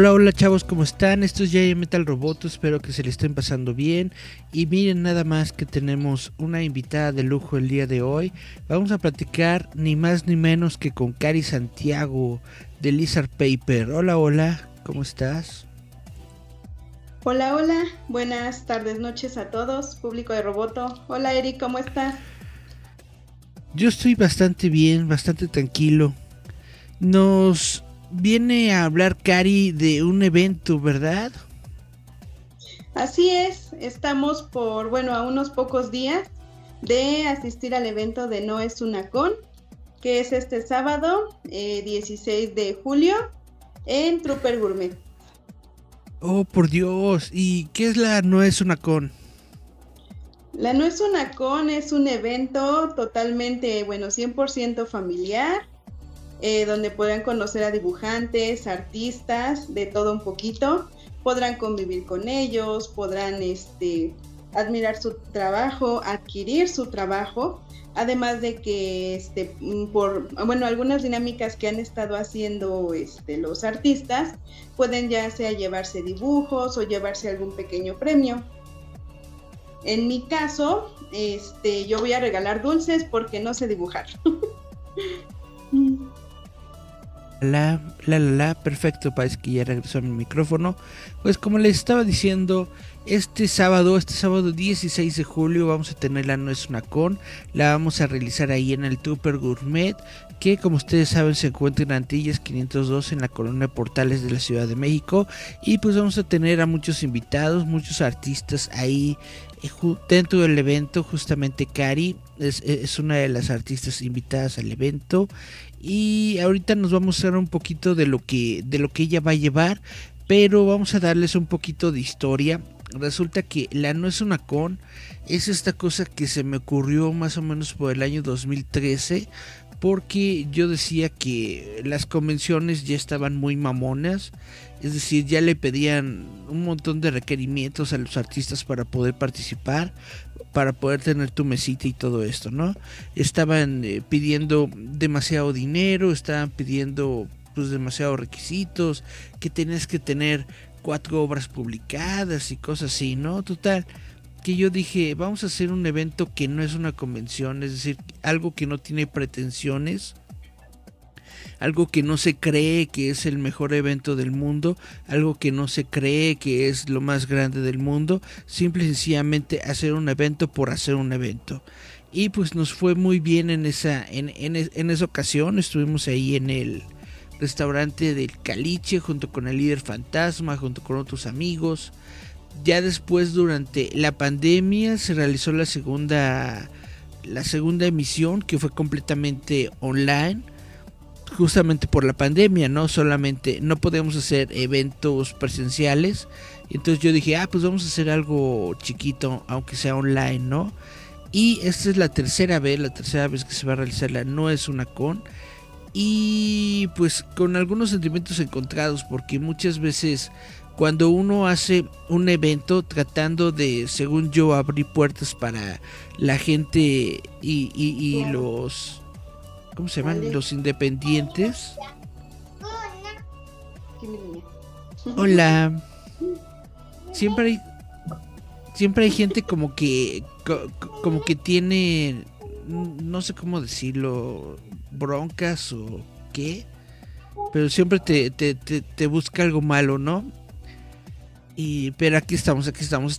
Hola, hola chavos, ¿cómo están? Esto es Jay Metal Roboto, espero que se le estén pasando bien. Y miren nada más que tenemos una invitada de lujo el día de hoy. Vamos a platicar ni más ni menos que con Cari Santiago de Lizard Paper. Hola, hola, ¿cómo estás? Hola, hola, buenas tardes, noches a todos, público de Roboto. Hola Eric, ¿cómo estás? Yo estoy bastante bien, bastante tranquilo. Nos viene a hablar Cari de un evento, ¿verdad? Así es, estamos por, bueno, a unos pocos días de asistir al evento de No es una con, que es este sábado, 16 eh, de julio, en Trooper Gourmet. Oh, por Dios, ¿y qué es la No es una con? La No es una con es un evento totalmente, bueno, 100% familiar eh, donde podrán conocer a dibujantes, artistas, de todo un poquito. Podrán convivir con ellos, podrán este, admirar su trabajo, adquirir su trabajo, además de que este, mm, por bueno, algunas dinámicas que han estado haciendo este, los artistas pueden ya sea llevarse dibujos o llevarse algún pequeño premio. En mi caso, este, yo voy a regalar dulces porque no sé dibujar. La, la, la, la, perfecto, parece que ya regresó mi micrófono. Pues como les estaba diciendo, este sábado, este sábado 16 de julio vamos a tener la No es una con, la vamos a realizar ahí en el Tupper Gourmet, que como ustedes saben se encuentra en Antillas 502 en la colonia Portales de la Ciudad de México. Y pues vamos a tener a muchos invitados, muchos artistas ahí eh, dentro del evento, justamente Cari es, es una de las artistas invitadas al evento y ahorita nos vamos a dar un poquito de lo que de lo que ella va a llevar pero vamos a darles un poquito de historia. Resulta que la no es una con es esta cosa que se me ocurrió más o menos por el año 2013 porque yo decía que las convenciones ya estaban muy mamonas es decir, ya le pedían un montón de requerimientos a los artistas para poder participar, para poder tener tu mesita y todo esto, ¿no? Estaban eh, pidiendo demasiado dinero, estaban pidiendo pues demasiados requisitos, que tenías que tener cuatro obras publicadas y cosas así, ¿no? Total, que yo dije, vamos a hacer un evento que no es una convención, es decir, algo que no tiene pretensiones algo que no se cree que es el mejor evento del mundo, algo que no se cree que es lo más grande del mundo, simple y sencillamente hacer un evento por hacer un evento. Y pues nos fue muy bien en esa, en, en, esa ocasión, estuvimos ahí en el restaurante del Caliche junto con el líder fantasma, junto con otros amigos. Ya después durante la pandemia se realizó la segunda la segunda emisión que fue completamente online justamente por la pandemia, no solamente no podemos hacer eventos presenciales. Entonces yo dije, ah, pues vamos a hacer algo chiquito, aunque sea online, ¿no? Y esta es la tercera vez, la tercera vez que se va a realizar la No es una con. Y pues con algunos sentimientos encontrados, porque muchas veces cuando uno hace un evento tratando de, según yo, abrir puertas para la gente y, y los ¿Cómo se llaman? Los independientes. Hola. Siempre hay siempre hay gente como que como que tiene no sé cómo decirlo broncas o qué pero siempre te, te, te, busca algo malo no y pero aquí estamos aquí estamos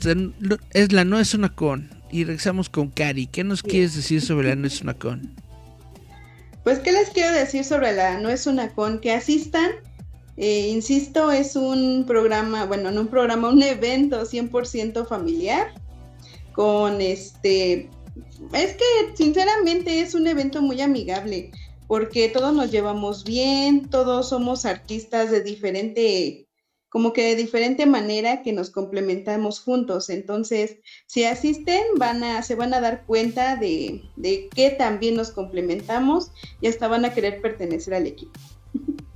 es la no es una con y regresamos con Cari ¿qué nos quieres decir sobre la no es una con? Pues, ¿qué les quiero decir sobre la No es una con? Que asistan. Eh, insisto, es un programa, bueno, no un programa, un evento 100% familiar. Con este. Es que, sinceramente, es un evento muy amigable. porque todos nos llevamos bien, todos somos artistas de diferente, como que de diferente manera que nos complementamos juntos. Entonces, si asisten, van a, se van a dar cuenta de, de que también nos complementamos y hasta van a querer pertenecer al equipo.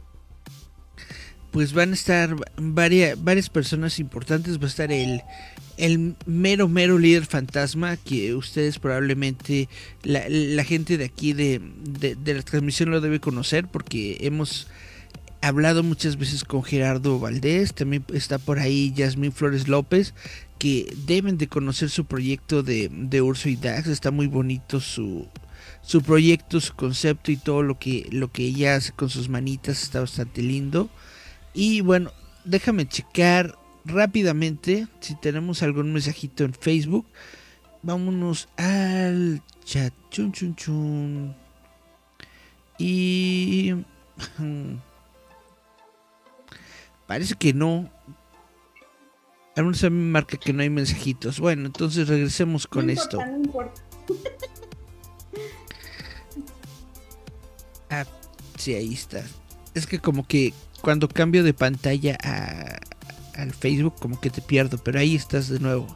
Pues van a estar varias, varias personas importantes, va a estar el el mero, mero líder fantasma que ustedes probablemente, la, gente de aquí de, la transmisión lo debe conocer porque hemos hablado muchas veces con Gerardo Valdés, también está por ahí Yasmín Flores López, que deben de conocer su proyecto de, de Urso y Dax, está muy bonito su, su proyecto, su concepto y todo lo que, lo que ella hace con sus manitas está bastante lindo. Y bueno, déjame checar rápidamente, si tenemos algún mensajito en Facebook, vámonos al chat. Chun, chun, chun. Y... Parece que no. Al menos a mí me marca que no hay mensajitos. Bueno, entonces regresemos con esto. ah, sí, ahí está. Es que como que cuando cambio de pantalla a, al Facebook como que te pierdo, pero ahí estás de nuevo.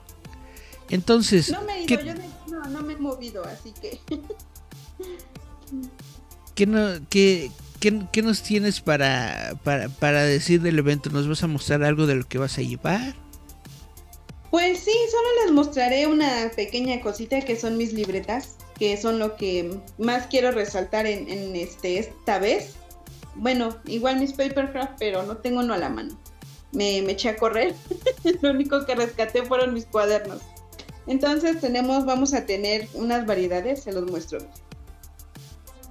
Entonces... No me he ido, yo no, me he movido, así que... ¿Qué, no, qué, qué, nos tienes para, para, para decir del evento? ¿Nos vas a mostrar algo de lo que vas a llevar? Pues sí, solo les mostraré una pequeña cosita que son mis libretas, que son lo que más quiero resaltar en, este esta vez. Bueno, igual mis papercraft, pero no tengo uno a la mano me, eché a correr. Lo único que rescaté fueron mis cuadernos. Entonces tenemos, vamos a tener unas variedades, se los muestro.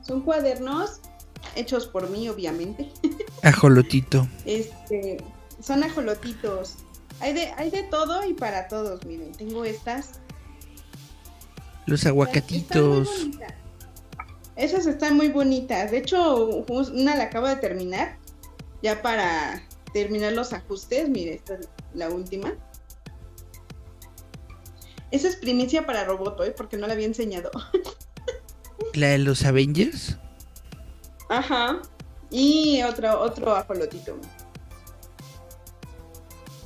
Son cuadernos hechos por mí, obviamente. Ajolotito. Este, son ajolotitos. Hay de, hay de todo y para todos, miren. Tengo estas. Los aguacatitos. Esas están muy bonitas. De hecho, una la acabo de terminar. Ya para terminar los ajustes, mire, esta es la última. Esa es primicia para Roboto, ¿eh? porque no la había enseñado. ¿La de los Avengers? Ajá. Y otro, otro ajolotito.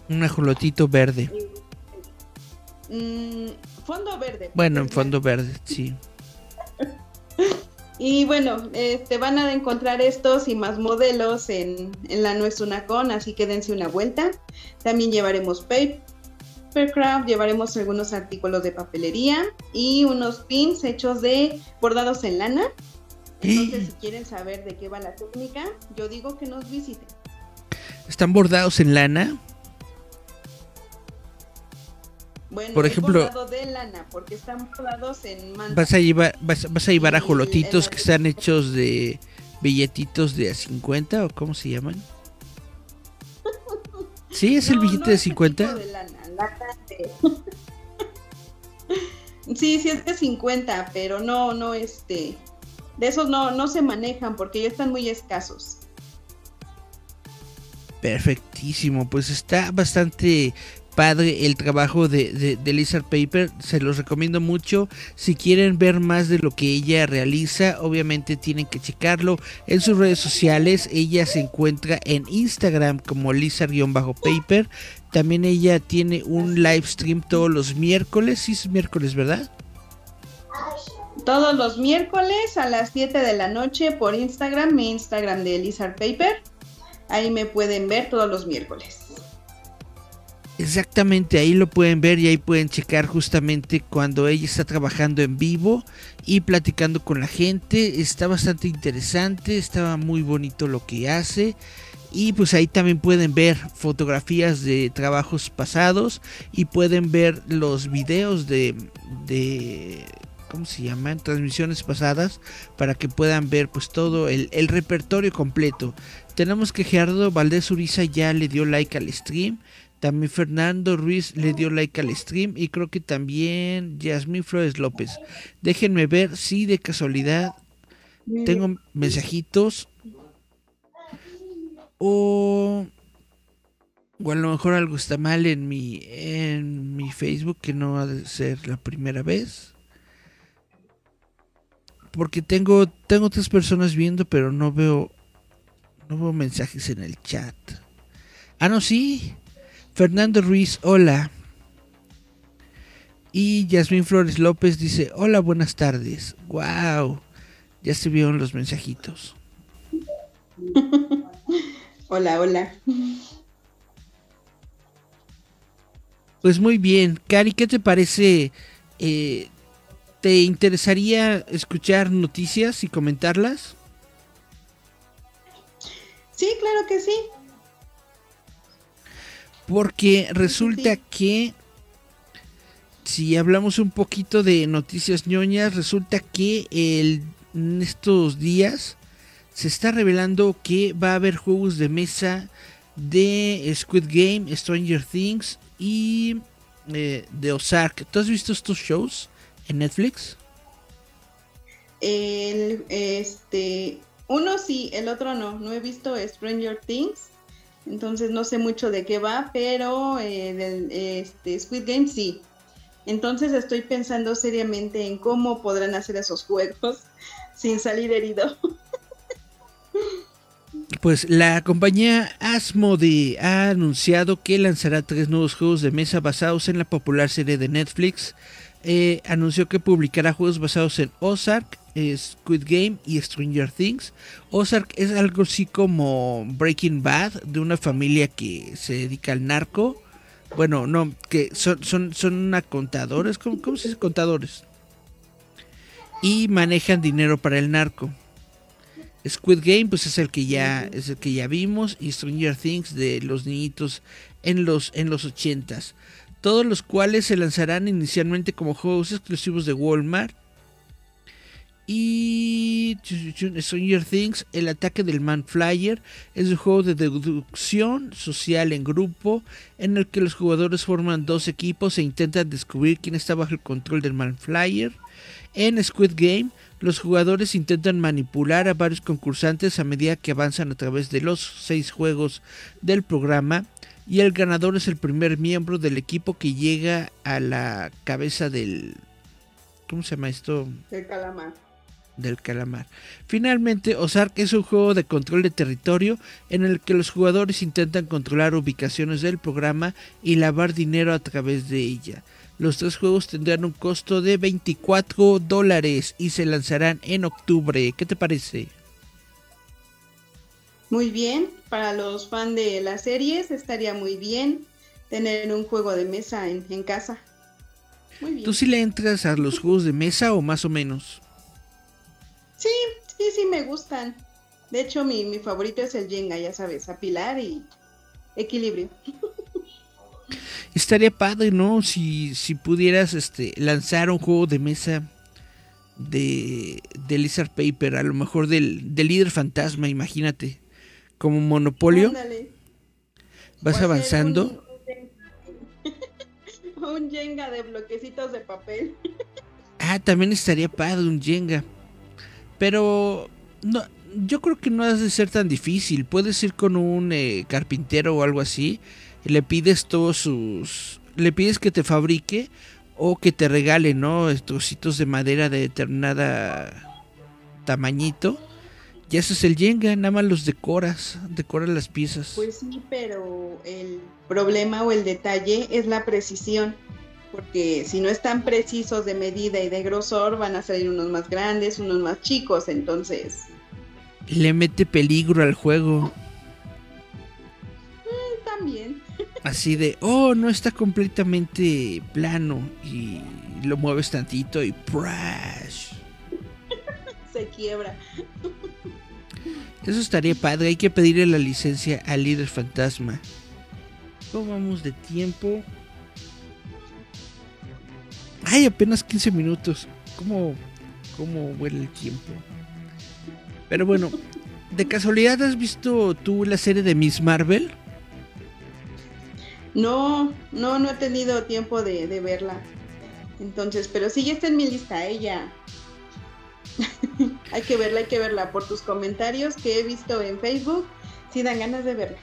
Un ajolotito verde. Mm, fondo verde. Bueno, en fondo verde, sí. Y bueno, este, van a encontrar estos y más modelos en, la Nuez Unacon, así que dense una vuelta. También llevaremos papercraft, llevaremos algunos artículos de papelería y unos pins hechos de bordados en lana. Entonces, si quieren saber de qué va la técnica, yo digo que nos visiten. ¿Están bordados en lana? Bueno, por ejemplo, de lana, porque están bordados en Vas a llevar, vas, a llevar ajolotitos que están hechos de billetitos de a 50 o cómo se llaman. ¿Sí es el billete de 50? De lana, sí, sí es de 50, pero no, no, este, de esos no, no se manejan porque ya están muy escasos. Perfectísimo, pues está bastante padre el trabajo de, de, Lizard Paper, se los recomiendo mucho. Si quieren ver más de lo que ella realiza, obviamente tienen que checarlo en sus redes sociales. Ella se encuentra en Instagram como Lizard-Paper. También ella tiene un live stream todos los miércoles, sí es miércoles, ¿verdad? Todos los miércoles a las 7 de la noche por Instagram, mi Instagram de Lizard Paper. Ahí me pueden ver todos los miércoles. Exactamente, ahí lo pueden ver y ahí pueden checar justamente cuando ella está trabajando en vivo y platicando con la gente. Está bastante interesante, estaba muy bonito lo que hace. Y pues ahí también pueden ver fotografías de trabajos pasados y pueden ver los videos de, de ¿cómo se llaman? Transmisiones pasadas para que puedan ver pues todo el, el repertorio completo. Tenemos que Gerardo Valdés Uriza ya le dio like al stream. También Fernando Ruiz le dio like al stream y creo que también Yasmín Flores López. Déjenme ver si de casualidad tengo mensajitos o, o a lo mejor algo está mal en mi en mi Facebook que no ha de ser la primera vez. Porque tengo tengo tres personas viendo, pero no veo no veo mensajes en el chat. Ah, no, sí. Fernando Ruiz, hola. Y Yasmín Flores López dice, hola, buenas tardes. Wow. Ya se vieron los mensajitos. hola, hola. Pues muy bien. Cari, ¿qué te parece? Eh, ¿Te interesaría escuchar noticias y comentarlas? Sí, claro que sí. Porque resulta que si hablamos un poquito de noticias ñoñas, resulta que en estos días se está revelando que va a haber juegos de mesa de Squid Game, Stranger Things y eh, de Ozark. ¿Tú has visto estos shows en Netflix? El, este, uno sí, el otro no. No he visto Stranger Things, entonces no sé mucho de qué va, pero eh, del, este, Squid Game sí. Entonces estoy pensando seriamente en cómo podrán hacer esos juegos sin salir herido. Pues la compañía Asmodee ha anunciado que lanzará tres nuevos juegos de mesa basados en la popular serie de Netflix. Eh, anunció que publicará juegos basados en Ozark, Squid Game y Stranger Things. Ozark es algo así como Breaking Bad, de una familia que se dedica al narco. Bueno, no, que son, son, son contadores, ¿cómo, ¿cómo se dice contadores? Y manejan dinero para el narco. Squid Game, pues es el que ya, es el que ya vimos, y Stranger Things de los niñitos en los, en los 80s. Todos los cuales se lanzarán inicialmente como juegos exclusivos de Walmart. Y Stranger Things, el ataque del Man Flyer, es un juego de deducción social en grupo en el que los jugadores forman dos equipos e intentan descubrir quién está bajo el control del Man Flyer. En Squid Game, los jugadores intentan manipular a varios concursantes a medida que avanzan a través de los seis juegos del programa y el ganador es el primer miembro del equipo que llega a la cabeza del... ¿Cómo se llama esto? Del calamar del calamar. Finalmente, Ozark es un juego de control de territorio en el que los jugadores intentan controlar ubicaciones del programa y lavar dinero a través de ella. Los tres juegos tendrán un costo de 24 dólares y se lanzarán en octubre. ¿Qué te parece? Muy bien, para los fans de las series estaría muy bien tener un juego de mesa en, en casa. Muy bien. ¿Tú sí le entras a los juegos de mesa o más o menos? Sí, sí, sí me gustan. De hecho, mi, mi favorito es el Jenga, ya sabes, apilar y equilibrio. Estaría padre, ¿no? Si, si pudieras este, lanzar un juego de mesa de, de Lizard Paper, a lo mejor del, del líder fantasma, imagínate. Como monopolio. Vas avanzando. Un, un Jenga de bloquecitos de papel. ah, también estaría padre un Jenga. Pero no, yo creo que no has de ser tan difícil. Puedes ir con un eh, carpintero o algo así y le pides todos sus... Le pides que te fabrique o que te regale, ¿no? Trocitos de madera de determinada tamañito. Y eso es el Jenga, nada más los decoras, decoras las piezas. Pues sí, pero el problema o el detalle es la precisión porque si no están precisos de medida y de grosor, van a salir unos más grandes, unos más chicos, entonces... Le mete peligro al juego. Mm, también. Así de, oh, no está completamente plano y lo mueves tantito y ¡prash! Se quiebra. Eso estaría padre, hay que pedirle la licencia al líder fantasma. ¿Cómo vamos de tiempo? Ay, apenas 15 minutos. ¿Cómo, cómo huele el tiempo? Pero bueno, ¿de casualidad has visto tú la serie de Miss Marvel? No, no, no he tenido tiempo de, verla. Entonces, pero sí, ya está en mi lista, ella. hay que verla, hay que verla. Por tus comentarios que he visto en Facebook, sí dan ganas de verla.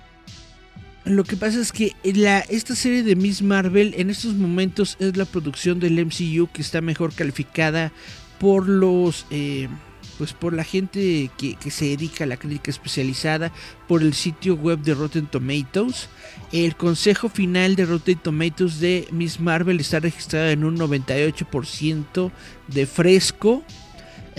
Lo que pasa es que esta serie de Miss Marvel en estos momentos es la producción del MCU que está mejor calificada por los eh, pues por la gente que, que, se dedica a la crítica especializada, por el sitio web de Rotten Tomatoes. El consejo final de Rotten Tomatoes de Miss Marvel está registrado en un 98% de fresco,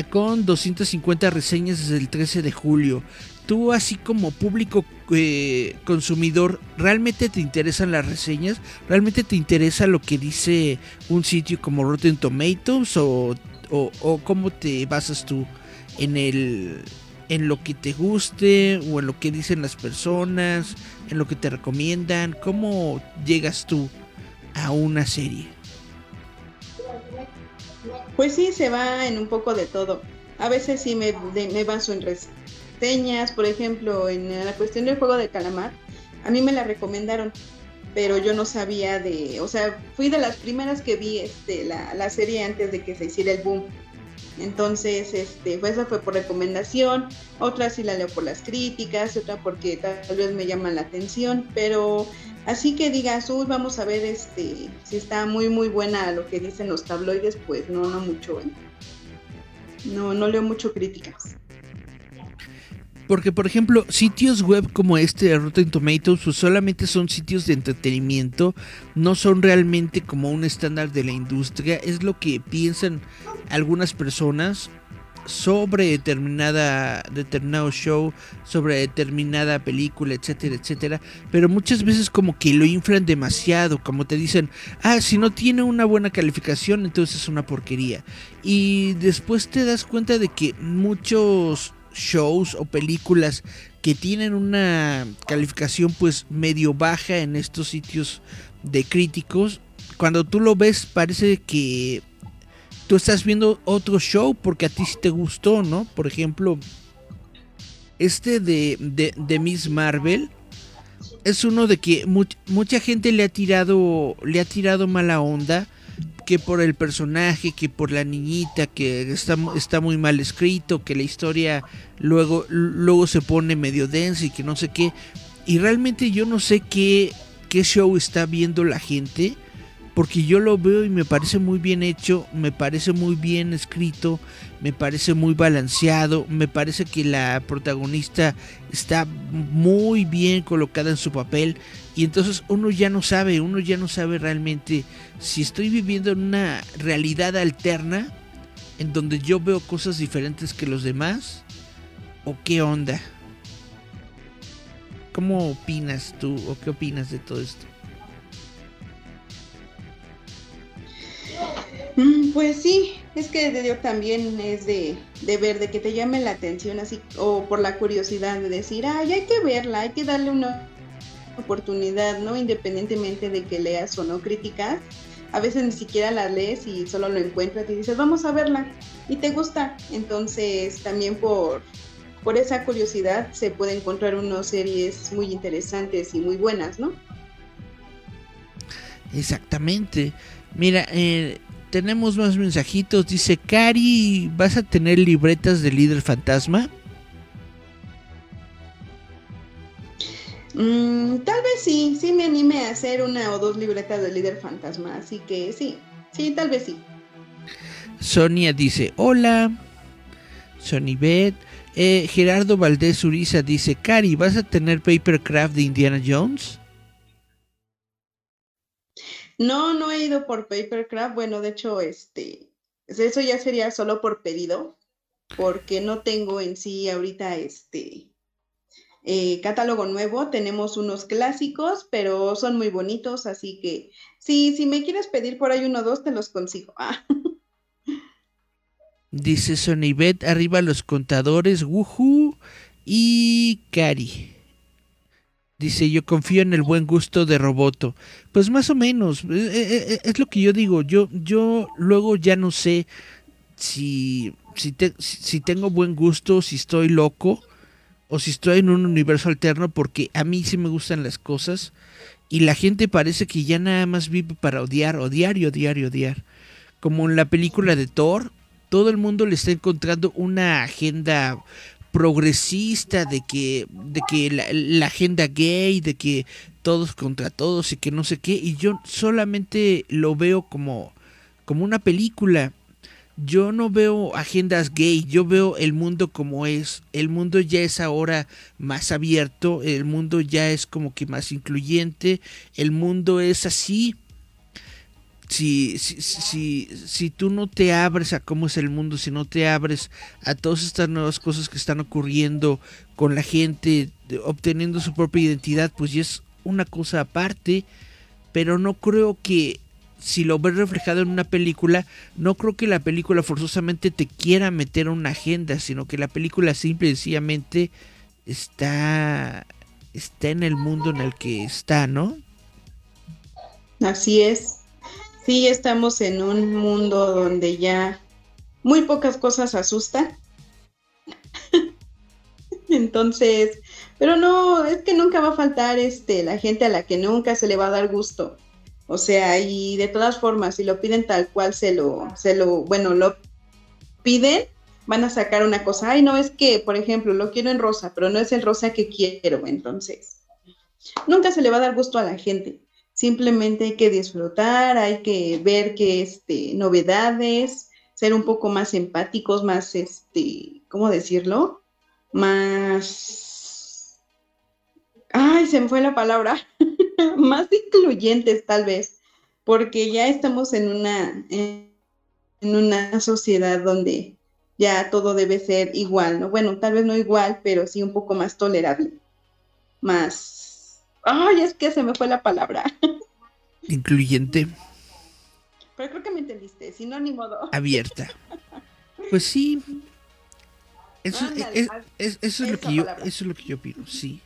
con 250 reseñas desde el 13 de julio. Tú así como público eh, consumidor, ¿realmente te interesan las reseñas? ¿Realmente te interesa lo que dice un sitio como Rotten Tomatoes? ¿O, o, o cómo te basas tú? en el en lo que te guste o en lo que dicen las personas, en lo que te recomiendan, ¿cómo llegas tú a una serie? Pues sí, se va en un poco de todo. A veces sí me, me baso en reseñas, por ejemplo, en la cuestión del juego de calamar, a mí me la recomendaron, pero yo no sabía de, o sea, fui de las primeras que vi este, la, la serie antes de que se hiciera el boom. Entonces, este, pues esa fue por recomendación, otra sí la leo por las críticas, otra porque tal vez me llaman la atención, pero así que digas, uy, vamos a ver este, si está muy muy buena lo que dicen los tabloides, pues no, no mucho, ¿eh? no, no leo mucho críticas. Porque, por ejemplo, sitios web como este de Rotten Tomatoes pues solamente son sitios de entretenimiento, no son realmente como un estándar de la industria, es lo que piensan algunas personas sobre determinada determinado show, sobre determinada película, etcétera, etcétera, pero muchas veces como que lo inflan demasiado, como te dicen, "Ah, si no tiene una buena calificación, entonces es una porquería." Y después te das cuenta de que muchos shows o películas que tienen una calificación pues medio baja en estos sitios de críticos, cuando tú lo ves parece que tú estás viendo otro show porque a ti sí te gustó, ¿no? Por ejemplo, este de, de, Miss Marvel es uno de que mucha gente le ha tirado le ha tirado mala onda que por el personaje, que por la niñita, que está, está muy mal escrito, que la historia luego, luego se pone medio densa y que no sé qué. Y realmente yo no sé qué, qué show está viendo la gente, porque yo lo veo y me parece muy bien hecho, me parece muy bien escrito, me parece muy balanceado, me parece que la protagonista está muy bien colocada en su papel y entonces uno ya no sabe, uno ya no sabe realmente si estoy viviendo en una realidad alterna en donde yo veo cosas diferentes que los demás o qué onda. ¿Cómo opinas tú o qué opinas de todo esto? Pues sí, es que Dios también es de, de, ver, de que te llame la atención así, o por la curiosidad de decir, ay, hay que verla, hay que darle una oportunidad, ¿no? Independientemente de que leas o no críticas, a veces ni siquiera la lees y solo lo encuentras y dices, vamos a verla, y te gusta. Entonces, también por, por esa curiosidad se puede encontrar unas series muy interesantes y muy buenas, ¿no? Exactamente. Mira, eh, tenemos más mensajitos. Dice, Cari, ¿vas a tener libretas de líder fantasma? Mm, tal vez sí, sí me anime a hacer una o dos libretas de líder fantasma, así que sí, sí, tal vez sí. Sonia dice, hola. Sony Beth. Eh, Gerardo Valdés Uriza dice, Cari, ¿vas a tener Papercraft de Indiana Jones? No, no he ido por Papercraft. Bueno, de hecho, este, eso ya sería solo por pedido, porque no tengo en sí ahorita este eh, catálogo nuevo. Tenemos unos clásicos, pero son muy bonitos, así que sí, si me quieres pedir por ahí uno o dos, te los consigo. Ah. Dice Sonibet, arriba los contadores, Wuhu y Cari. Dice, yo confío en el buen gusto de Roboto. Pues más o menos, eh, eh, eh, es, lo que yo digo. Yo, yo luego ya no sé si, si, si tengo buen gusto, si estoy loco o si estoy en un universo alterno, porque a mí sí me gustan las cosas y la gente parece que ya nada más vive para odiar, odiar y odiar y odiar. Como en la película de Thor, todo el mundo le está encontrando una agenda progresista de que de que la, agenda gay de que todos contra todos y que no sé qué y yo solamente lo veo como como una película yo no veo agendas gay, yo veo el mundo como es. El mundo ya es ahora más abierto, el mundo ya es como que más incluyente, el mundo es así. Si, si, si, si tú no te abres a cómo es el mundo, si no te abres a todas estas nuevas cosas que están ocurriendo con la gente, obteniendo su propia identidad, pues ya es una cosa aparte. Pero no creo que si lo ves reflejado en una película, no creo que la película forzosamente te quiera meter una agenda, sino que la película simple y sencillamente está, está en el mundo en el que está, ¿no? Así es. Sí, estamos en un mundo donde ya muy pocas cosas asustan. Entonces, pero no, es que nunca va a faltar este la gente a la que nunca se le va a dar gusto o sea, y de todas formas, si lo piden tal cual se lo, se lo, bueno, lo piden, van a sacar una cosa. Ay, no, es que, por ejemplo, lo quiero en rosa, pero no es el rosa que quiero. Entonces, nunca se le va a dar gusto a la gente. Simplemente hay que disfrutar, hay que ver que este, novedades, ser un poco más empáticos, más, este, ¿cómo decirlo? Más... Ay, se me fue la palabra. más incluyentes tal vez, porque ya estamos en una, en, una sociedad donde ya todo debe ser igual, ¿no? Bueno, tal vez no igual, pero sí un poco más tolerable, más... Ay, es que se me fue la palabra. Incluyente. Pero creo que me entendiste, si no, ni modo. Abierta. Pues sí. Eso, es, eso es lo que yo, eso es lo que yo pido, sí.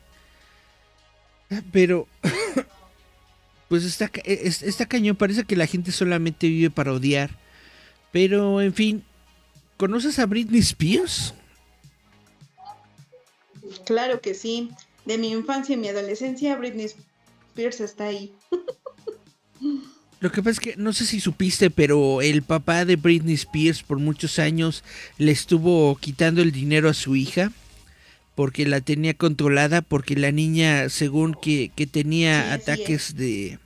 Pero, pues está, está cañón, parece que la gente solamente vive para odiar. Pero, en fin, ¿conoces a Britney Spears? Claro que sí. De mi infancia y mi adolescencia, Britney Spears está ahí. Lo que pasa es que no sé si supiste, pero el papá de Britney Spears por muchos años le estuvo quitando el dinero a su hija porque la tenía controlada, porque la niña, según que, tenía ataques de,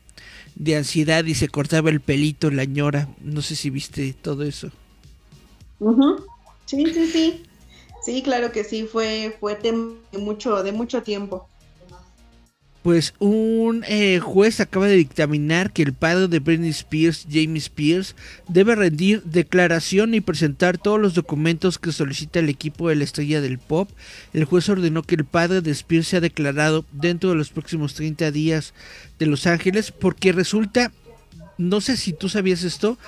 de, ansiedad y se cortaba el pelito, la ñora. No sé si viste todo eso. Sí, sí, sí. Sí, claro que sí, fue, fue de mucho, de mucho tiempo. Pues un eh, juez acaba de dictaminar que el padre de Britney Spears, Jamie Spears, debe rendir declaración y presentar todos los documentos que solicita el equipo de la estrella del pop. El juez ordenó que el padre de Spears sea declarado dentro de los próximos 30 días de Los Ángeles porque resulta, no sé si tú sabías esto,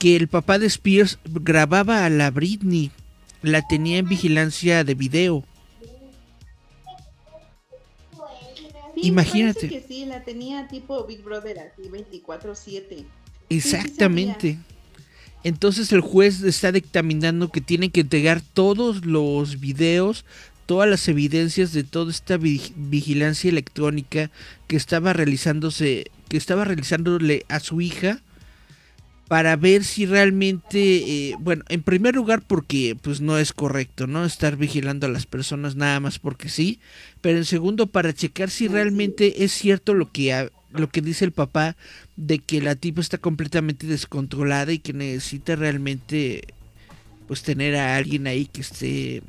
que el papá de Spears grababa a la Britney, la tenía en vigilancia de video. Imagínate. que sí, la tenía tipo Big Brother así 24/7. Exactamente. Entonces el juez está dictaminando que tiene que entregar todos los videos, todas las evidencias de toda esta vigilancia electrónica que estaba realizándose, que estaba realizándole a su hija para ver si realmente, eh, bueno, en primer lugar porque pues no es correcto, ¿no? Estar vigilando a las personas nada más porque sí, pero en segundo para checar si realmente es cierto lo que, lo que dice el papá de que la tipa está completamente descontrolada y que necesita realmente pues tener a alguien ahí que esté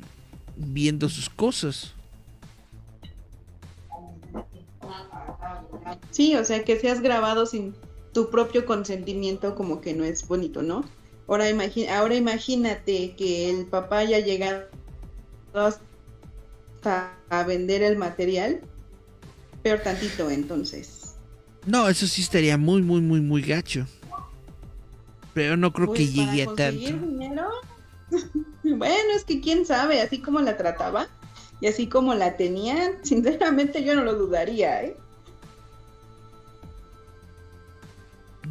viendo sus cosas. Sí, o sea, que seas grabado sin tu propio consentimiento como que no es bonito, ¿no? Ahora, ahora imagínate que el papá haya llegado hasta a vender el material, peor tantito entonces. No, eso sí estaría muy, muy, muy, muy gacho. Pero no creo que pues, llegue a tanto. Dinero? bueno, es que quién sabe, así como la trataba y así como la tenían, sinceramente yo no lo dudaría, ¿eh?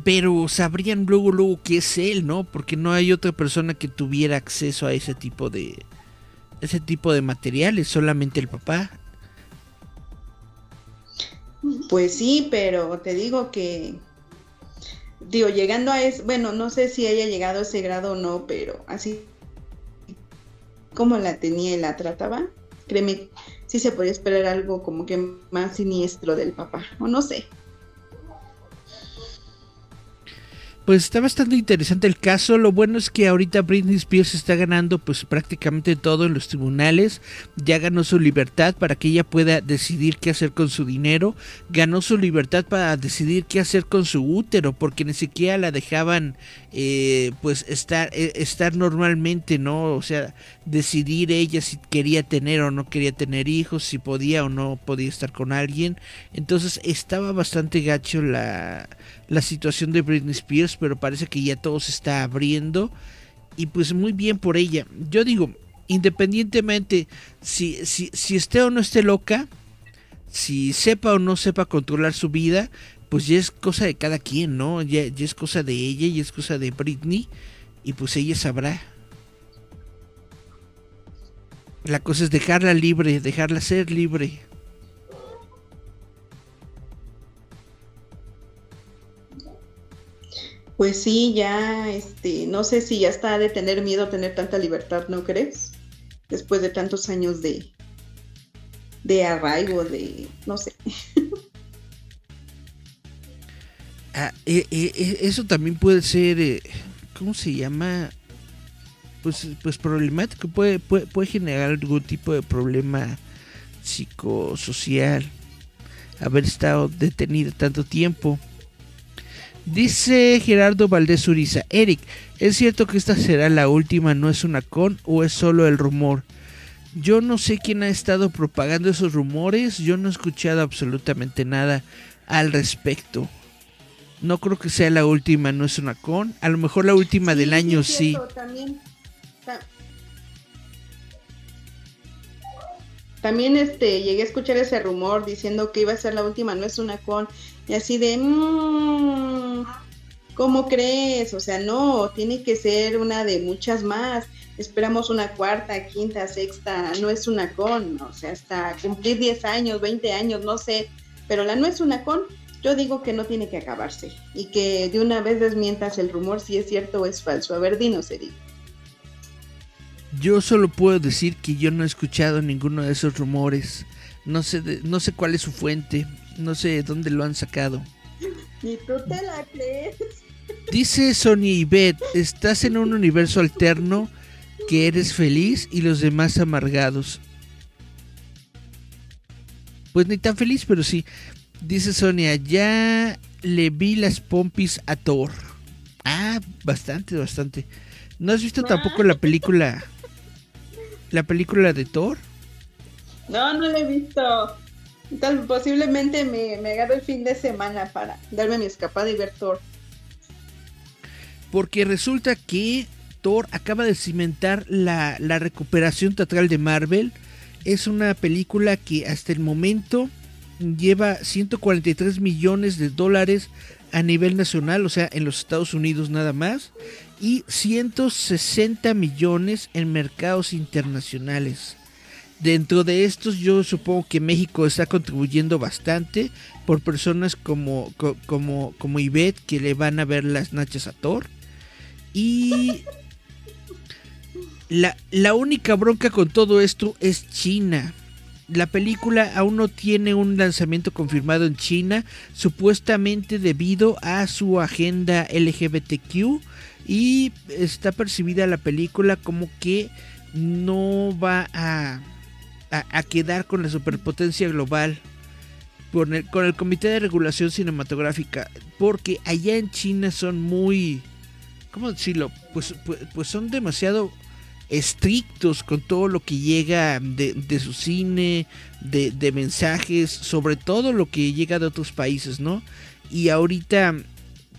Pero sabrían luego luego que es él, ¿no? Porque no hay otra persona que tuviera acceso a ese tipo de ese tipo de materiales, solamente el papá. Pues sí, pero te digo que digo, llegando a ese, bueno, no sé si haya llegado a ese grado o no, pero así como la tenía y la trataba, créeme, sí se podía esperar algo como que más siniestro del papá, o no sé. Pues está bastante interesante el caso. Lo bueno es que ahorita Britney Spears está ganando pues prácticamente todo en los tribunales. Ya ganó su libertad para que ella pueda decidir qué hacer con su dinero. Ganó su libertad para decidir qué hacer con su útero porque ni siquiera la dejaban eh, pues estar, eh, estar normalmente, ¿no? O sea, decidir ella si quería tener o no quería tener hijos, si podía o no podía estar con alguien. Entonces estaba bastante gacho la la situación de Britney Spears, pero parece que ya todo se está abriendo y pues muy bien por ella. Yo digo, independientemente si, si, si esté o no esté loca, si sepa o no sepa controlar su vida, pues ya es cosa de cada quien, ¿no? Ya, ya es cosa de ella y es cosa de Britney y pues ella sabrá. La cosa es dejarla libre, dejarla ser libre. Pues sí, ya, este, no sé si ya está de tener miedo a tener tanta libertad, ¿no crees? Después de tantos años de, de arraigo, de, no sé. Ah, eh, eh, eh, eso también puede ser, ¿cómo se llama? Pues, pues problemático, puede, puede, puede generar algún tipo de problema psicosocial, haber estado detenido tanto tiempo. Dice Gerardo Valdés Uriza, Eric, ¿es cierto que esta será la última, no es una con o es solo el rumor? Yo no sé quién ha estado propagando esos rumores, yo no he escuchado absolutamente nada al respecto. No creo que sea la última, no es una con, a lo mejor la última del año sí. También, también este, llegué a escuchar ese rumor diciendo que iba a ser la última, no es una con. Y así de, mmm, ¿cómo crees? O sea, no, tiene que ser una de muchas más. Esperamos una cuarta, quinta, sexta, no es una con, o sea, hasta cumplir 10 años, 20 años, no sé. Pero la no es una con, yo digo que no tiene que acabarse y que de una vez desmientas el rumor si es cierto o es falso. A ver, dinos, Eric. Yo solo puedo decir que yo no he escuchado ninguno de esos rumores. No sé, no sé cuál es su fuente. No sé dónde lo han sacado. Ni tú te la crees. Dice Sony Beth, estás en un universo alterno que eres feliz y los demás amargados. Pues ni tan feliz, pero sí. Dice Sonia, ya le vi las pompis a Thor. Ah, bastante, bastante. ¿No has visto tampoco la película? La película de Thor? No, no la he visto. Tal, posiblemente me, me el fin de semana para darme mi escapada y ver Thor. Porque resulta que Thor acaba de cimentar la, la recuperación teatral de Marvel. Es una película que hasta el momento lleva 143 millones de dólares a nivel nacional, o sea, en los Estados Unidos nada más, y 160 millones en mercados internacionales. Dentro de estos yo supongo que México está contribuyendo bastante por personas como, como, como que le van a ver las nachas a Thor. Y la, la única bronca con todo esto es China. La película aún no tiene un lanzamiento confirmado en China, supuestamente debido a su agenda LGBTQ y está percibida la película como que no va a a, quedar con la superpotencia global con el, con el Comité de Regulación Cinematográfica, porque allá en China son muy, ¿cómo decirlo? Pues, pues, son demasiado estrictos con todo lo que llega de, su cine, de, de, mensajes, sobre todo lo que llega de otros países, ¿no? Y ahorita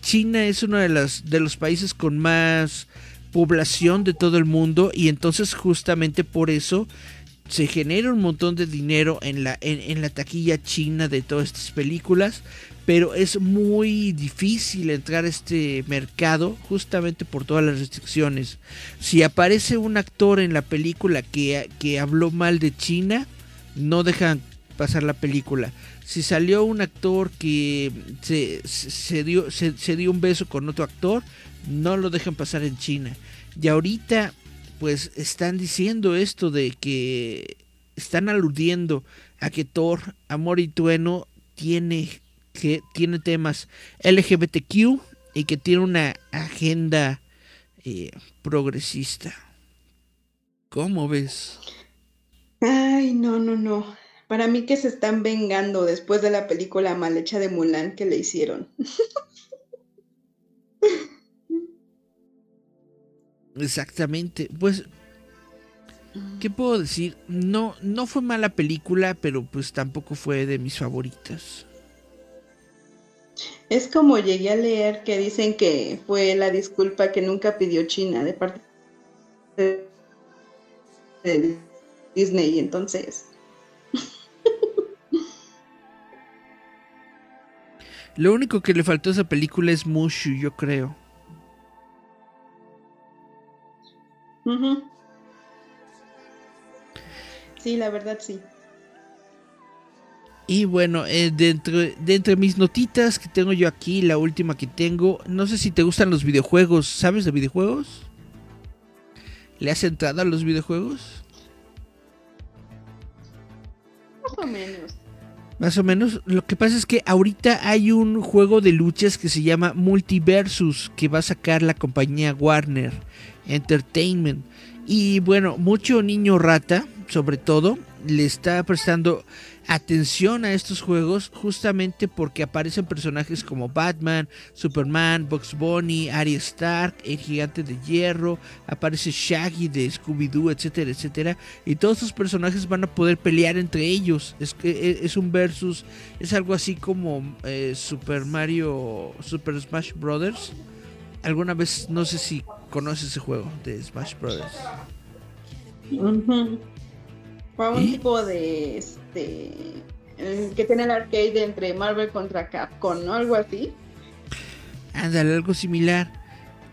China es uno de, las, de los países con más población de todo el mundo y entonces justamente por eso se genera un montón de dinero en la, en, la taquilla china de todas estas películas, pero es muy difícil entrar a este mercado justamente por todas las restricciones. Si aparece un actor en la película que, que habló mal de China, no dejan pasar la película. Si salió un actor que se, se dio, se, se dio un beso con otro actor, no lo dejan pasar en China. Y ahorita pues están diciendo esto de que están aludiendo a que Thor, Amor y Tueno tiene que tiene temas LGBTQ y que tiene una agenda eh, progresista. ¿Cómo ves? Ay, no, no, no. Para mí que se están vengando después de la película mal hecha de Mulan que le hicieron. Exactamente. Pues, ¿qué puedo decir? No, no fue mala película, pero pues tampoco fue de mis favoritas. Es como llegué a leer que dicen que fue la disculpa que nunca pidió China de parte de Disney, entonces. Lo único que le faltó a esa película es Mushu, yo creo. Sí, la verdad sí. Y bueno, eh, dentro, de mis notitas que tengo yo aquí, la última que tengo, no sé si te gustan los videojuegos, ¿sabes de videojuegos? ¿Le has entrado a los videojuegos? Más o menos. Más o menos. Lo que pasa es que ahorita hay un juego de luchas que se llama Multiversus que va a sacar la compañía Warner Entertainment. Y bueno, mucho niño rata, sobre todo, le está prestando atención a estos juegos justamente porque aparecen personajes como Batman, Superman, Bugs Bunny, Arya Stark, el gigante de hierro, aparece Shaggy de Scooby-Doo, etcétera, etcétera. Y todos estos personajes van a poder pelear entre ellos. Es, e, es un versus, es algo así como eh, Super Mario, Super Smash Brothers. Alguna vez, no sé si conoces ese juego de Smash Brothers. Fue un tipo de este que tiene el arcade entre Marvel contra Capcom, ¿no? Algo así. Ándale, algo similar.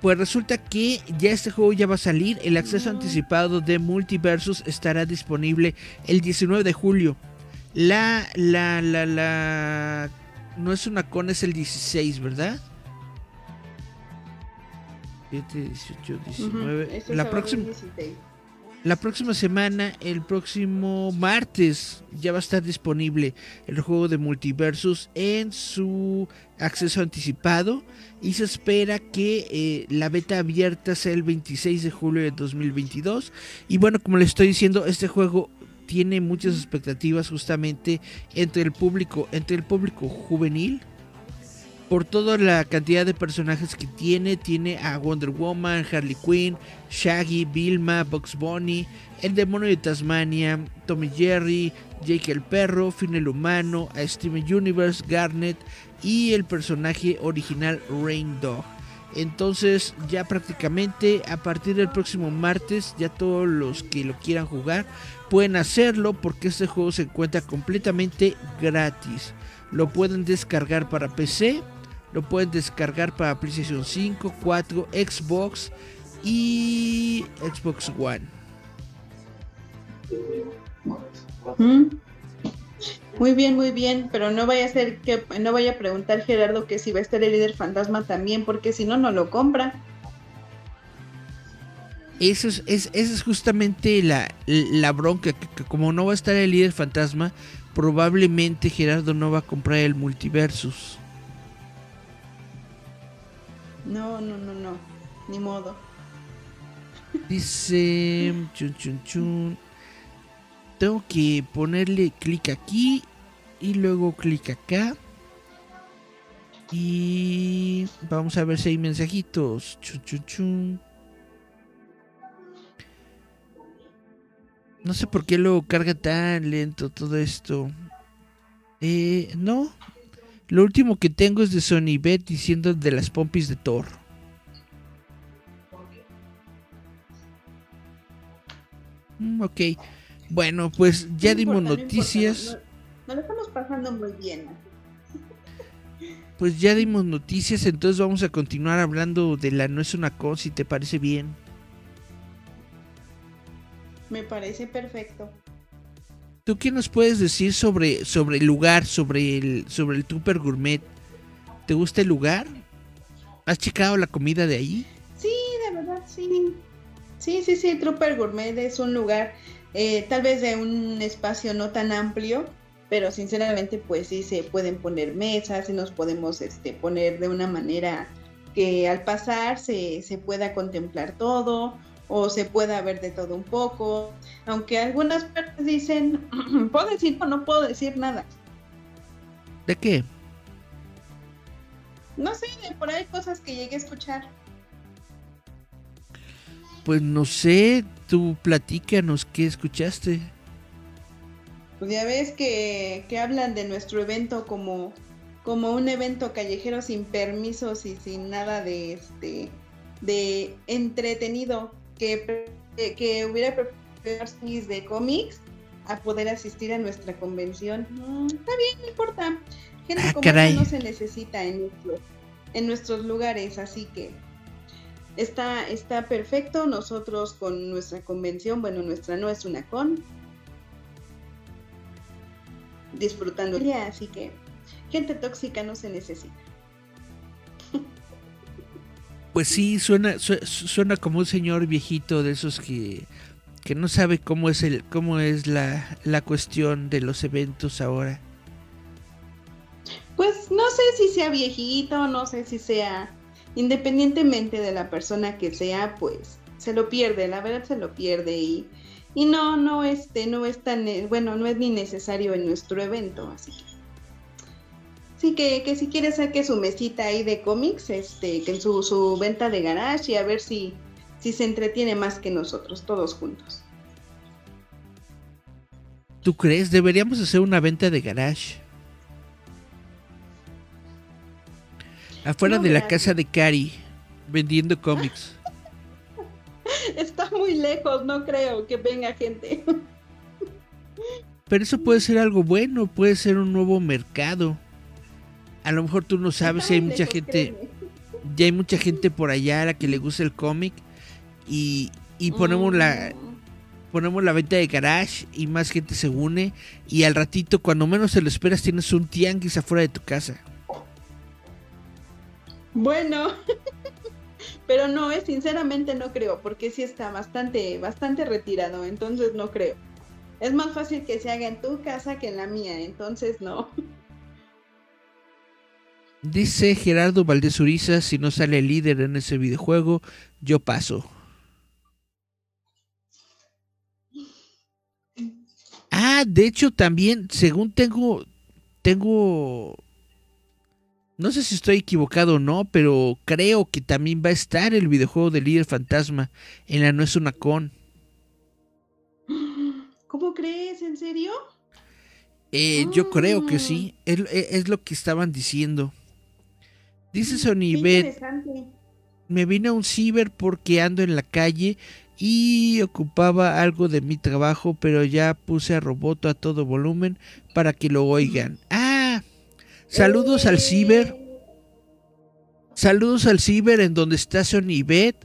Pues resulta que ya este juego ya va a salir. El acceso anticipado de Multiversus estará disponible el 19 de julio. La, la, la, la. No es una con, es el 16, ¿verdad? 7, 18, 19. la próxima. La próxima semana, el próximo martes, ya va a estar disponible el juego de Multiversus en su acceso anticipado y se espera que eh, la beta abierta sea el 26 de julio de 2022. Y bueno, como les estoy diciendo, este juego tiene muchas expectativas justamente entre el público, entre el público juvenil por toda la cantidad de personajes que tiene. Tiene a Wonder Woman, Harley Quinn, Shaggy, Vilma, Bugs Bunny, el demonio de Tasmania, Tommy Jerry, Jake el perro, Finn el humano, a Steven Universe, Garnet y el personaje original Rain Dog. Entonces ya prácticamente a partir del próximo martes ya todos los que lo quieran jugar pueden hacerlo porque este juego se encuentra completamente gratis. Lo pueden descargar para PC, lo pueden descargar para PlayStation 5, 4, Xbox y Xbox One. Muy bien, muy bien, pero no vaya a ser que no vaya a preguntar Gerardo que si va a estar el líder fantasma también, porque si no, no lo compra. Eso es, esa es justamente la, la bronca, que, como no va a estar el líder fantasma, probablemente Gerardo no va a comprar el multiversus. No, no, no, no. Ni modo. Dice. Chun, chun, chun. Tengo que ponerle clic aquí. Y luego clic acá. Y vamos a ver si hay mensajitos. Chun, chun, chun. No sé por qué luego carga tan lento todo esto. Eh, no, lo último que tengo es de Sony Bet diciendo de las pompis de Thor. Mm, ok. Bueno, pues ya dimos noticias. No, lo estamos pasando muy bien. Pues ya dimos noticias, entonces vamos a continuar hablando de la no es una cosa, si te parece bien. Me parece perfecto. ¿Tú qué nos puedes decir sobre, sobre el lugar, sobre el, sobre el Trooper Gourmet? ¿Te gusta el lugar? ¿Has checado la comida de ahí? Sí, de verdad, sí. Sí, sí, sí, Trooper Gourmet es un lugar eh, tal vez de un espacio no tan amplio, pero sinceramente pues sí se pueden poner mesas y nos podemos este, poner de una manera que al pasar se, se pueda contemplar todo o se pueda ver de todo un poco, aunque algunas partes dicen, puedo decir o no puedo decir nada. ¿De qué? No sé, de por ahí cosas que llegué a escuchar. Pues no sé, tú platícanos qué escuchaste. Pues ya ves que, que hablan de nuestro evento como, como un evento callejero sin permisos y sin nada de este de entretenido que, que hubiera preferido de cómics a poder asistir a nuestra convención. Está bien, no importa. Gente Ah, como no se necesita en, nuestro- en nuestros lugares, así que está, está perfecto. Nosotros con nuestra convención, bueno, nuestra no es una con, disfrutando ya, así que gente tóxica no se necesita. Pues sí, suena, su- suena como un señor viejito de esos que, que no sabe cómo es el, cómo es la, la cuestión de los eventos ahora. Pues no sé si sea viejito, no sé si sea, independientemente de la persona que sea, pues se lo pierde, la verdad se lo pierde y, y no, no, este, no es tan, eh, bueno, no es ni necesario en nuestro evento, así que. Sí, que, que si quiere saque su mesita ahí de cómics, este, que en su, su venta de garage y a ver si, si se entretiene más que nosotros, todos juntos. ¿Tú crees? Deberíamos hacer una venta de garage. Afuera No, de la gracias. casa de Cari, vendiendo cómics. Está muy lejos, no creo que venga gente. Pero eso puede ser algo bueno, puede ser un nuevo mercado. A lo mejor tú no sabes si hay mucha gente, ya hay mucha gente por allá a la que le gusta el cómic y, y ponemos la Mm. ponemos la venta de garage y más gente se une y al ratito cuando menos te lo esperas tienes un tianguis afuera de tu casa. Bueno, pero no, eh, sinceramente no creo, porque sí está bastante, bastante retirado, entonces no creo. Es más fácil que se haga en tu casa que en la mía, entonces no. Dice Gerardo Valdés Uriza, si no sale líder en ese videojuego, yo paso. Ah, de hecho también, según tengo, tengo, no sé si estoy equivocado o no, pero creo que también va a estar el videojuego del líder fantasma en la No es una con. ¿Cómo crees? ¿En serio? Eh, yo creo que Ah. sí, es- es lo que estaban diciendo. Dice Sonibet, me vine a un ciber porque ando en la calle y ocupaba algo de mi trabajo, pero ya puse a Roboto a todo volumen para que lo oigan. Ah, saludos al ciber, saludos al ciber en donde está Sonibet.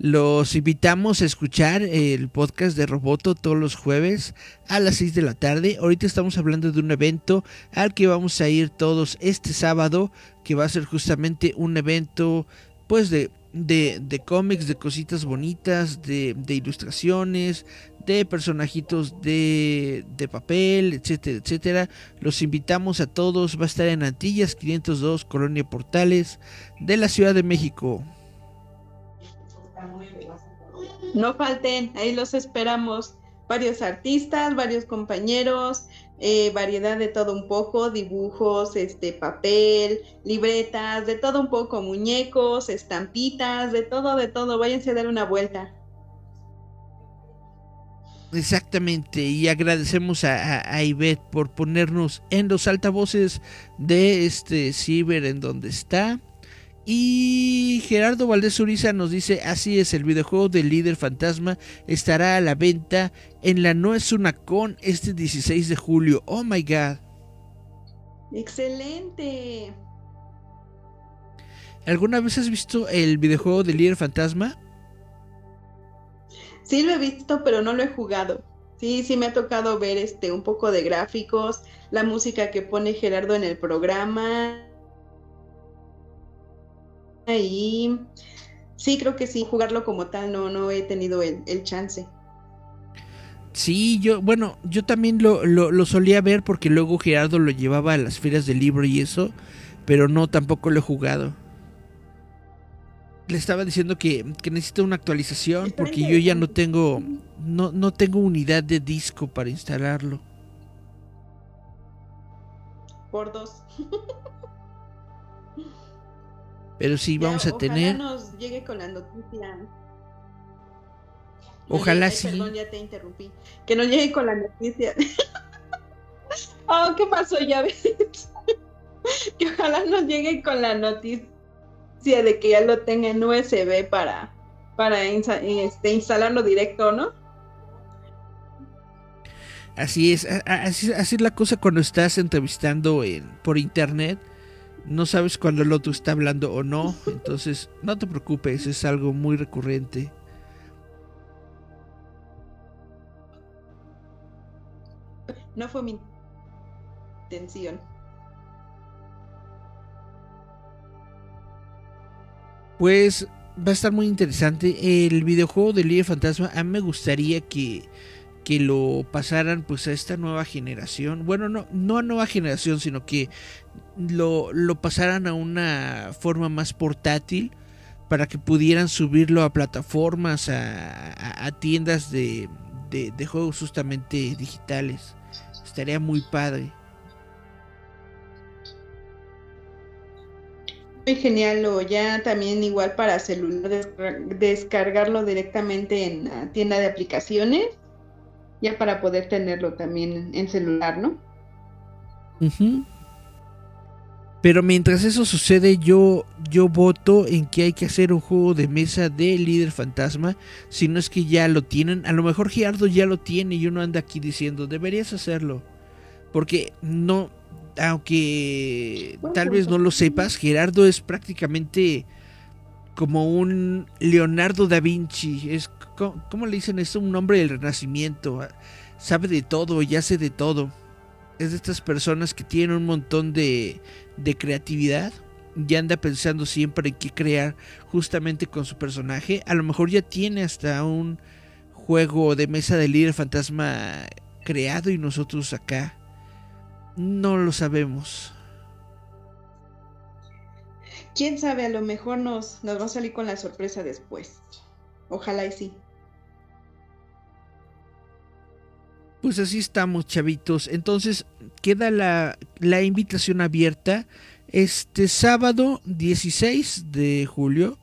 Los invitamos a escuchar el podcast de Roboto todos los jueves a las 6 de la tarde. Ahorita estamos hablando de un evento al que vamos a ir todos este sábado, que va a ser justamente un evento pues de, de, de cómics, de cositas bonitas, de, de ilustraciones, de personajitos de, de papel, etcétera, etcétera. Los invitamos a todos, va a estar en Antillas 502, Colonia Portales, de la Ciudad de México. No falten, ahí los esperamos. Varios artistas, varios compañeros, eh, variedad de todo un poco, dibujos, este, papel, libretas, de todo un poco, muñecos, estampitas, de todo, de todo. Váyanse a dar una vuelta. Exactamente, y agradecemos a, a, a Ivette por ponernos en los altavoces de este ciber en donde está. Y Gerardo Valdés Uriza nos dice, así es, el videojuego del líder fantasma estará a la venta en la No es una con este 16 de julio. Oh my god. Excelente. ¿Alguna vez has visto el videojuego del líder fantasma? Sí lo he visto, pero no lo he jugado. Sí, sí me ha tocado ver este un poco de gráficos, la música que pone Gerardo en el programa. Y sí, creo que sí, jugarlo como tal, no, no he tenido el, el chance. Sí, yo, bueno, yo también lo, lo, lo, solía ver porque luego Gerardo lo llevaba a las ferias del libro y eso, pero no, tampoco lo he jugado. le estaba diciendo que, que necesito una actualización porque yo ya no tengo no, no tengo unidad de disco para instalarlo. Por dos. Pero sí, vamos a tener. Ojalá nos llegue con la noticia. Ojalá sí. Perdón, ya te interrumpí. Que nos llegue con la noticia. oh, ¿qué pasó? Ya ves. que ojalá nos llegue con la noticia de que ya lo tenga en USB para, para este, instalarlo directo, ¿no? Así es, así, así, es la cosa cuando estás entrevistando en, por internet. No sabes cuándo el otro está hablando o no. Entonces, no te preocupes, es algo muy recurrente. No fue mi intención. Pues va a estar muy interesante. El videojuego de Líder Fantasma, a mí me gustaría que, que lo pasaran pues a esta nueva generación. Bueno, no, no a nueva generación, sino que lo, lo pasaran a una forma más portátil para que pudieran subirlo a plataformas, a, a, tiendas de, de, de juegos justamente digitales. Estaría muy padre. genial o ya también igual para celular descargarlo directamente en la tienda de aplicaciones ya para poder tenerlo también en celular, ¿no? Pero mientras eso sucede, yo, yo voto en que hay que hacer un juego de mesa de líder fantasma. Si no es que ya lo tienen. A lo mejor Giardo ya lo tiene y uno anda aquí diciendo, deberías hacerlo. Porque no, aunque tal vez no lo sepas, Gerardo es prácticamente como un Leonardo da Vinci. Es, ¿Cómo le dicen? Es un hombre del renacimiento. Sabe de todo y hace de todo. Es de estas personas que tienen un montón de, de creatividad. Y anda pensando siempre en qué crear justamente con su personaje. A lo mejor ya tiene hasta un juego de mesa de líder fantasma creado y nosotros acá no lo sabemos. Quién sabe, a lo mejor nos, nos va a salir con la sorpresa después. Ojalá y sí. Pues así estamos, chavitos. Entonces, queda la, la invitación abierta este sábado 16 de julio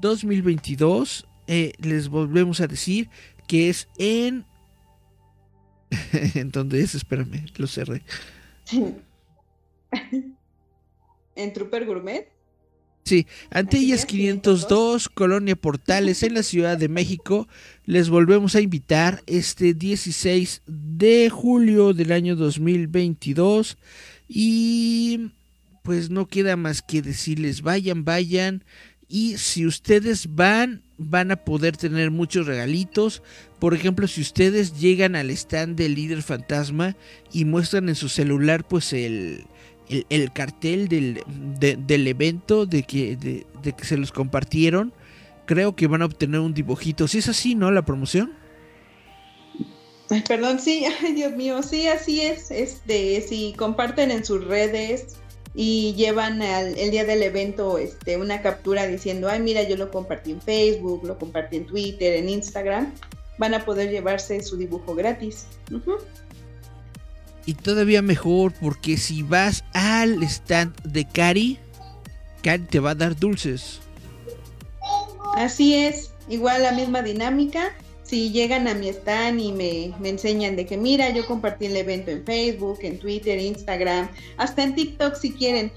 2022. Eh, les volvemos a decir que es en... ¿En dónde es? Espérame, lo cerré. ¿En Trooper Gourmet? Sí, Antillas 502, Colonia Portales, en la Ciudad de México. Les volvemos a invitar este 16 de julio del año 2022. Y pues no queda más que decirles, vayan, vayan. Y si ustedes van, van a poder tener muchos regalitos. Por ejemplo, si ustedes llegan al stand del líder fantasma y muestran en su celular pues el, el, cartel del, del, evento de que, de, que se los compartieron, creo que van a obtener un dibujito. Si es así, ¿no? La promoción. Perdón, sí, ay Dios mío, sí, así es. Este, si comparten en sus redes y llevan al, el día del evento este, una captura diciendo, ay, mira, yo lo compartí en Facebook, lo compartí en Twitter, en Instagram, van a poder llevarse su dibujo gratis. Y todavía mejor porque si vas al stand de Cari, Cari te va a dar dulces. Así es, igual la misma dinámica si llegan a mi stand y me, enseñan de que mira, yo compartí el evento en Facebook, en Twitter, Instagram, hasta en TikTok si quieren.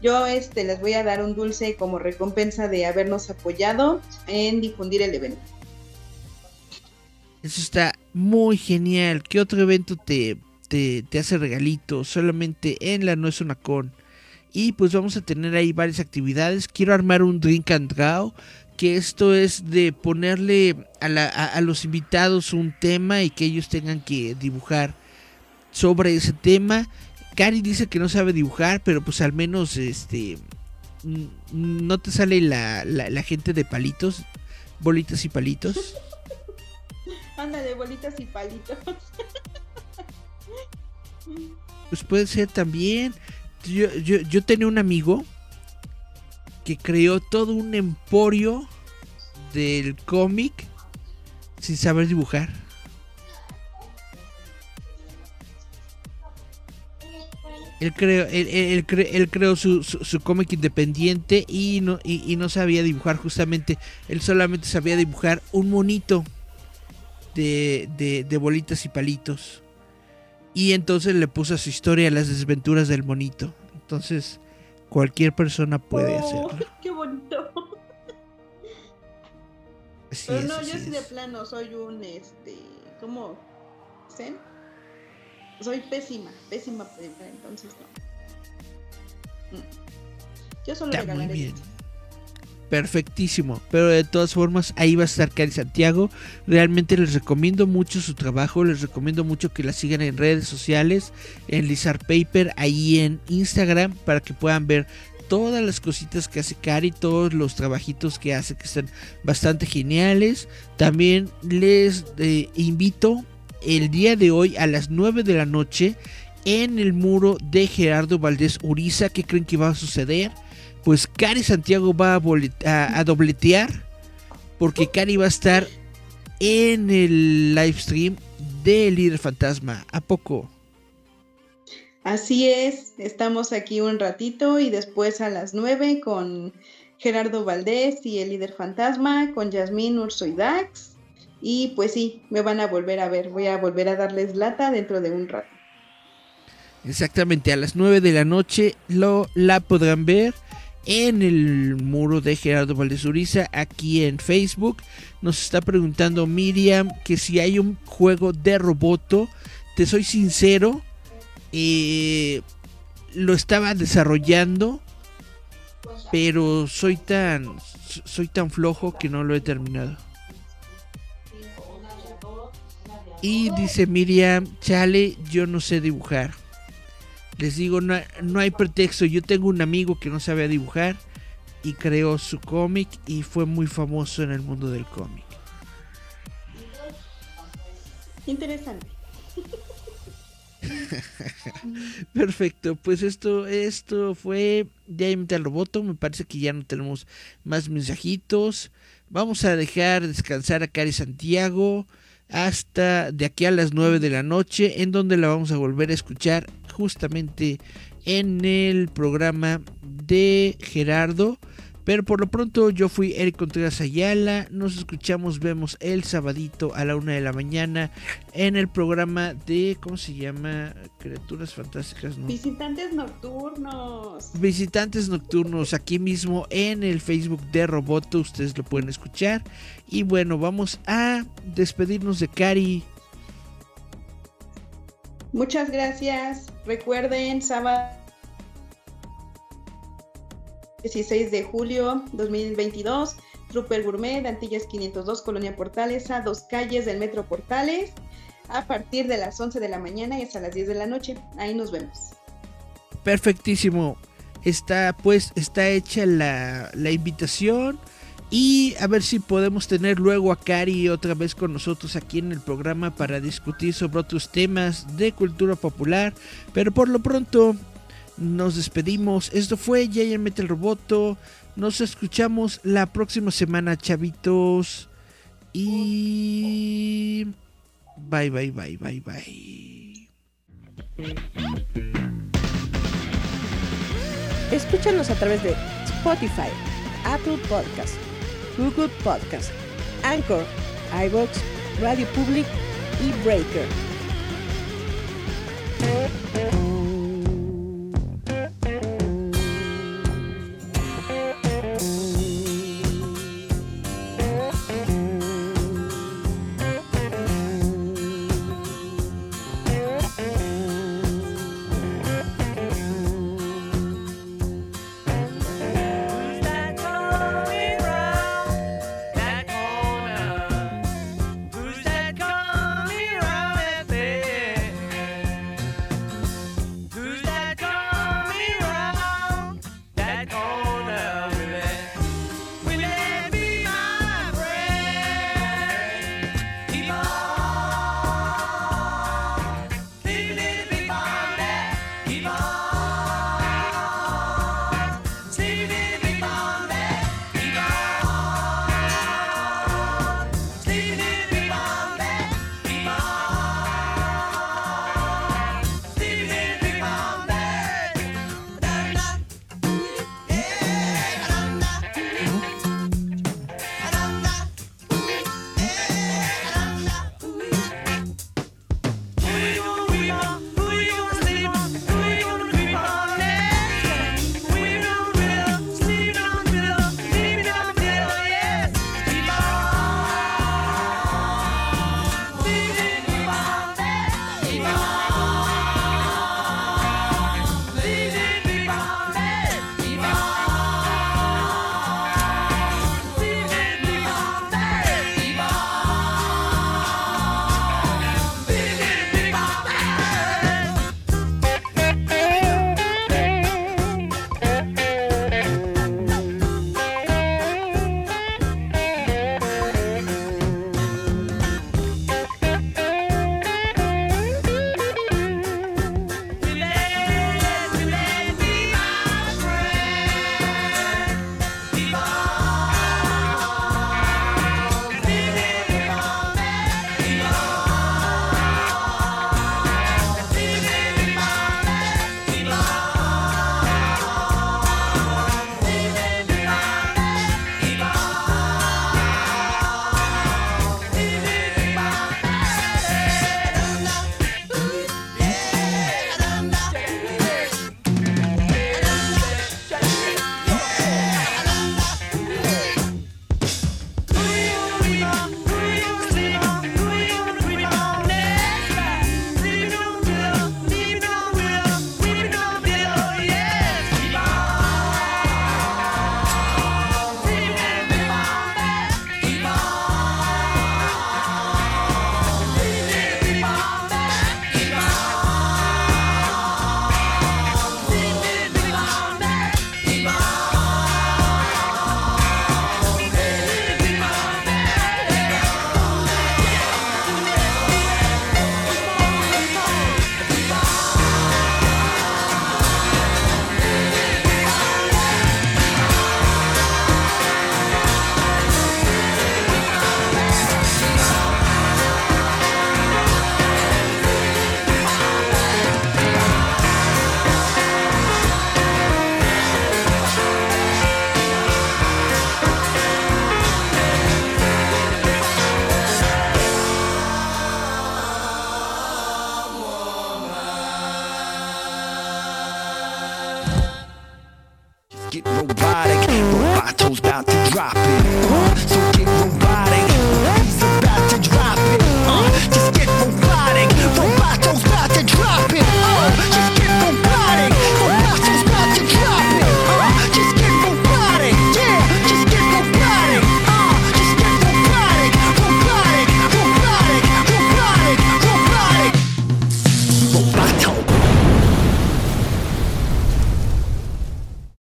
Yo este les voy a dar un dulce como recompensa de habernos apoyado en difundir el evento. Eso está muy genial. ¿Qué otro evento te, te, hace regalito? Solamente en la No es una con. Y pues vamos a tener ahí varias actividades. Quiero armar un drink and draw que esto es de ponerle a, los invitados un tema y que ellos tengan que dibujar sobre ese tema. Cari dice que no sabe dibujar, pero pues al menos este no te sale la, la, gente de palitos, bolitas y palitos. Ándale, bolitas y palitos. pues puede ser también. Yo, yo, yo tenía un amigo que creó todo un emporio del cómic sin saber dibujar. Él creó, él, creó su, cómic independiente y no, y, no sabía dibujar justamente. Él solamente sabía dibujar un monito de, de, bolitas y palitos. Y entonces le puso a su historia las desventuras del monito. Entonces, cualquier persona puede oh, hacerlo. ¡Qué bonito! Pero no, yo sí de plano soy un, este, ¿cómo? ¿Zen? Soy pésima, pésima entonces no. Mm. Yo solo Está muy bien. Perfectísimo, pero de todas formas ahí va a estar Cari Santiago. Realmente les recomiendo mucho su trabajo, les recomiendo mucho que la sigan en redes sociales, en Lizard Paper, ahí en Instagram, para que puedan ver todas las cositas que hace Cari, todos los trabajitos que hace que están bastante geniales. También les eh, invito el día de hoy a las 9 de la noche en el muro de Gerardo Valdés Uriza. ¿Qué creen que va a suceder? Pues Cari Santiago va a, dobletear porque Cari va a estar en el live stream de Líder Fantasma. ¿A poco? Así es, estamos aquí un ratito y después a las 9 con Gerardo Valdés y el líder fantasma, con Yasmín Urso y Dax. Y pues sí, me van a volver a ver, voy a volver a darles lata dentro de un rato. Exactamente, a las 9 de la noche lo, la podrán ver en el muro de Gerardo Valdés Uriza aquí en Facebook. Nos está preguntando Miriam que si hay un juego de roboto. Te soy sincero, eh, lo estaba desarrollando, pero soy tan soy tan flojo que no lo he terminado. Y dice Miriam, chale, yo no sé dibujar. Les digo, no, no, hay pretexto. Yo tengo un amigo que no sabe dibujar y creó su cómic y fue muy famoso en el mundo del cómic. Interesante. Perfecto, pues esto, esto fue de al Roboto. Me parece que ya no tenemos más mensajitos. Vamos a dejar descansar a Cari Santiago hasta de aquí a las 9 de la noche, en donde la vamos a volver a escuchar justamente en el programa de Gerardo. Pero por lo pronto yo fui Eric Contreras Ayala. Nos escuchamos, vemos el sabadito a la una de la mañana en el programa de, ¿cómo se llama? Criaturas Fantásticas. Visitantes Nocturnos. Visitantes Nocturnos, aquí mismo en el Facebook de Roboto. Ustedes lo pueden escuchar. Y bueno, vamos a despedirnos de Cari. Muchas gracias. Recuerden, sábado 16 de julio 2022, Trooper Gourmet, Antillas 502, Colonia Portales, a dos calles del Metro Portales, a partir de las 11 de la mañana y hasta las 10 de la noche. Ahí nos vemos. Perfectísimo. Está pues, está hecha la, la invitación. Y a ver si podemos tener luego a Cari otra vez con nosotros aquí en el programa para discutir sobre otros temas de cultura popular. Pero por lo pronto, nos despedimos. Esto fue Giant Metal Roboto. Nos escuchamos la próxima semana, chavitos. Y. Bye, bye, bye, bye, bye. Escúchanos a través de Spotify, Apple Podcast, Google Podcast, Anchor, iBox, Radio Public y Breaker.